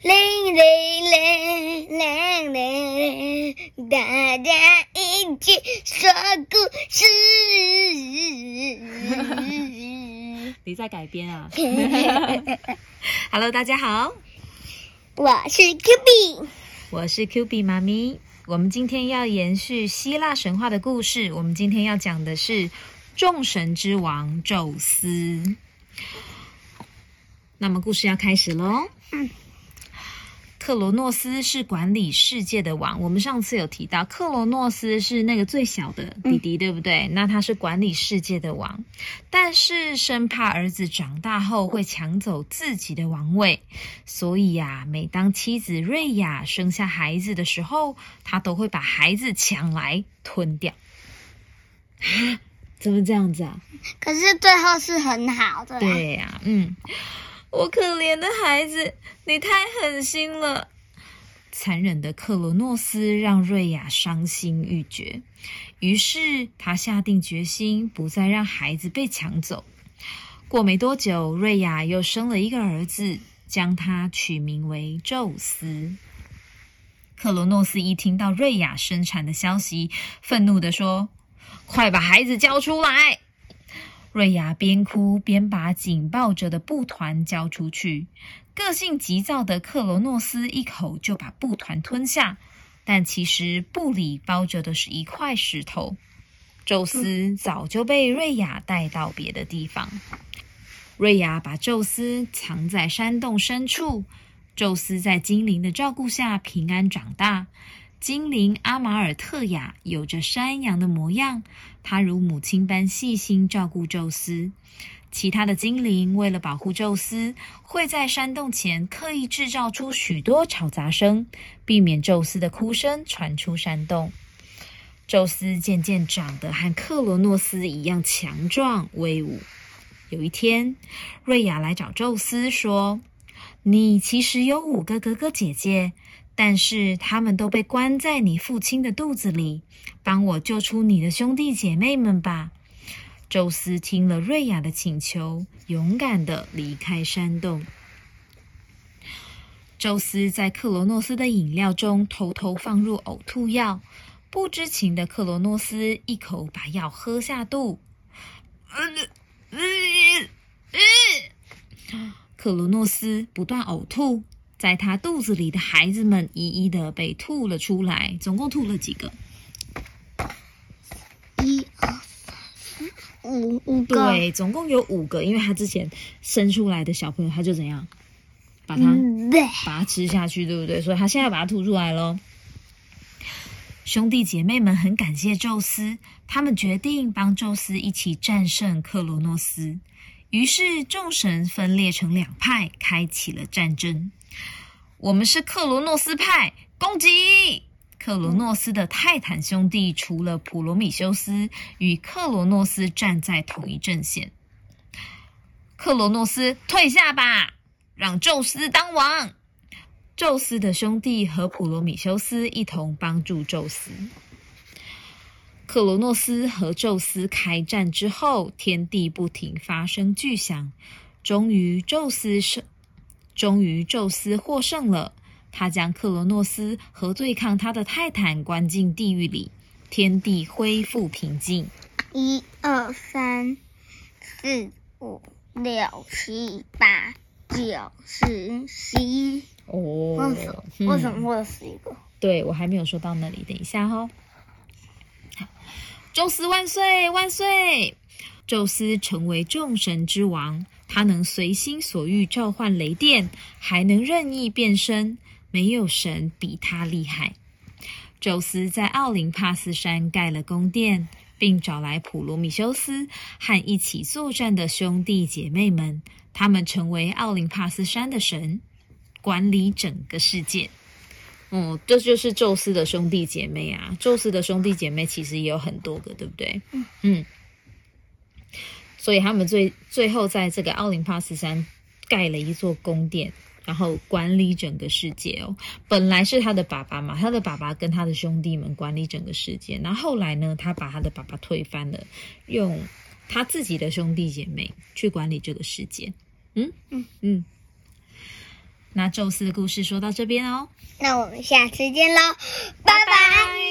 铃铃铃铃铃，大家一起说故事。你在改编啊？Hello，大家好，我是 Q B，我是 Q B 妈咪。我们今天要延续希腊神话的故事，我们今天要讲的是众神之王宙斯。那么故事要开始喽。嗯，克罗诺斯是管理世界的王。我们上次有提到，克罗诺斯是那个最小的弟弟，对不对？那他是管理世界的王，但是生怕儿子长大后会抢走自己的王位，所以呀，每当妻子瑞亚生下孩子的时候，他都会把孩子抢来吞掉。啊，怎么这样子啊？可是最后是很好的。对呀，嗯。我可怜的孩子，你太狠心了！残忍的克罗诺斯让瑞亚伤心欲绝，于是他下定决心不再让孩子被抢走。过没多久，瑞亚又生了一个儿子，将他取名为宙斯。克罗诺斯一听到瑞亚生产的消息，愤怒的说：“快把孩子交出来！”瑞亚边哭边把紧抱着的布团交出去，个性急躁的克罗诺斯一口就把布团吞下，但其实布里包着的是一块石头。宙斯早就被瑞亚带到别的地方，瑞亚把宙斯藏在山洞深处。宙斯在精灵的照顾下平安长大。精灵阿马尔特雅有着山羊的模样，她如母亲般细心照顾宙斯。其他的精灵为了保护宙斯，会在山洞前刻意制造出许多吵杂声，避免宙斯的哭声传出山洞。宙斯渐渐长得和克罗诺斯一样强壮威武。有一天，瑞亚来找宙斯说：“你其实有五个哥哥姐姐。”但是他们都被关在你父亲的肚子里，帮我救出你的兄弟姐妹们吧。宙斯听了瑞亚的请求，勇敢的离开山洞。宙斯在克罗诺斯的饮料中偷偷放入呕吐药，不知情的克罗诺斯一口把药喝下肚。克罗诺斯不断呕吐。在他肚子里的孩子们一一的被吐了出来，总共吐了几个？一、二、三、四、五五个。对，总共有五个，因为他之前生出来的小朋友，他就怎样把它把它吃下去，对不对？所以他现在把它吐出来喽。兄弟姐妹们很感谢宙斯，他们决定帮宙斯一起战胜克罗诺斯。于是众神分裂成两派，开启了战争。我们是克罗诺斯派，攻击克罗诺斯的泰坦兄弟。除了普罗米修斯与克罗诺斯站在同一阵线，克罗诺斯退下吧，让宙斯当王。宙斯的兄弟和普罗米修斯一同帮助宙斯。克罗诺斯和宙斯开战之后，天地不停发生巨响，终于宙斯胜。终于，宙斯获胜了。他将克罗诺斯和对抗他的泰坦关进地狱里，天地恢复平静。一二三四五六七八九十十一。哦，为什么会有十一个？对我还没有说到那里，等一下哈。宙斯万岁万岁！宙斯成为众神之王。他能随心所欲召唤雷电，还能任意变身，没有神比他厉害。宙斯在奥林帕斯山盖了宫殿，并找来普罗米修斯和一起作战的兄弟姐妹们，他们成为奥林帕斯山的神，管理整个世界。哦，这就是宙斯的兄弟姐妹啊！宙斯的兄弟姐妹其实也有很多个，对不对？嗯嗯。所以他们最最后在这个奥林帕斯山盖了一座宫殿，然后管理整个世界哦。本来是他的爸爸嘛，他的爸爸跟他的兄弟们管理整个世界。然后后来呢，他把他的爸爸推翻了，用他自己的兄弟姐妹去管理这个世界。嗯嗯嗯。那宙斯的故事说到这边哦，那我们下次见喽，拜拜。